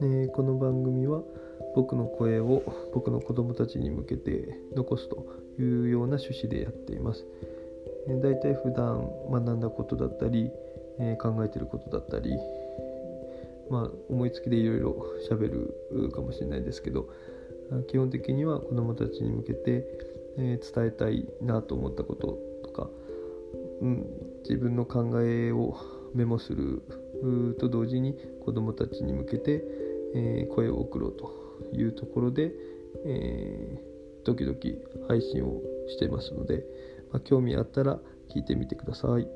えこの番組は僕の声を僕の子供たちに向けて残すというような趣旨でやっています。えー、だいたい普段学んだことだったり、え考えてることだったり、まあ、思いつきでいろいろ喋るかもしれないですけど基本的には子どもたちに向けて、え伝えたいなと思ったこととか、うん、自分の考えをメモすると同時に子どもたちに向けて、え声を送ろうというところで、えー、時々配信をしてますので、まあ、興味あったら聞いてみてください。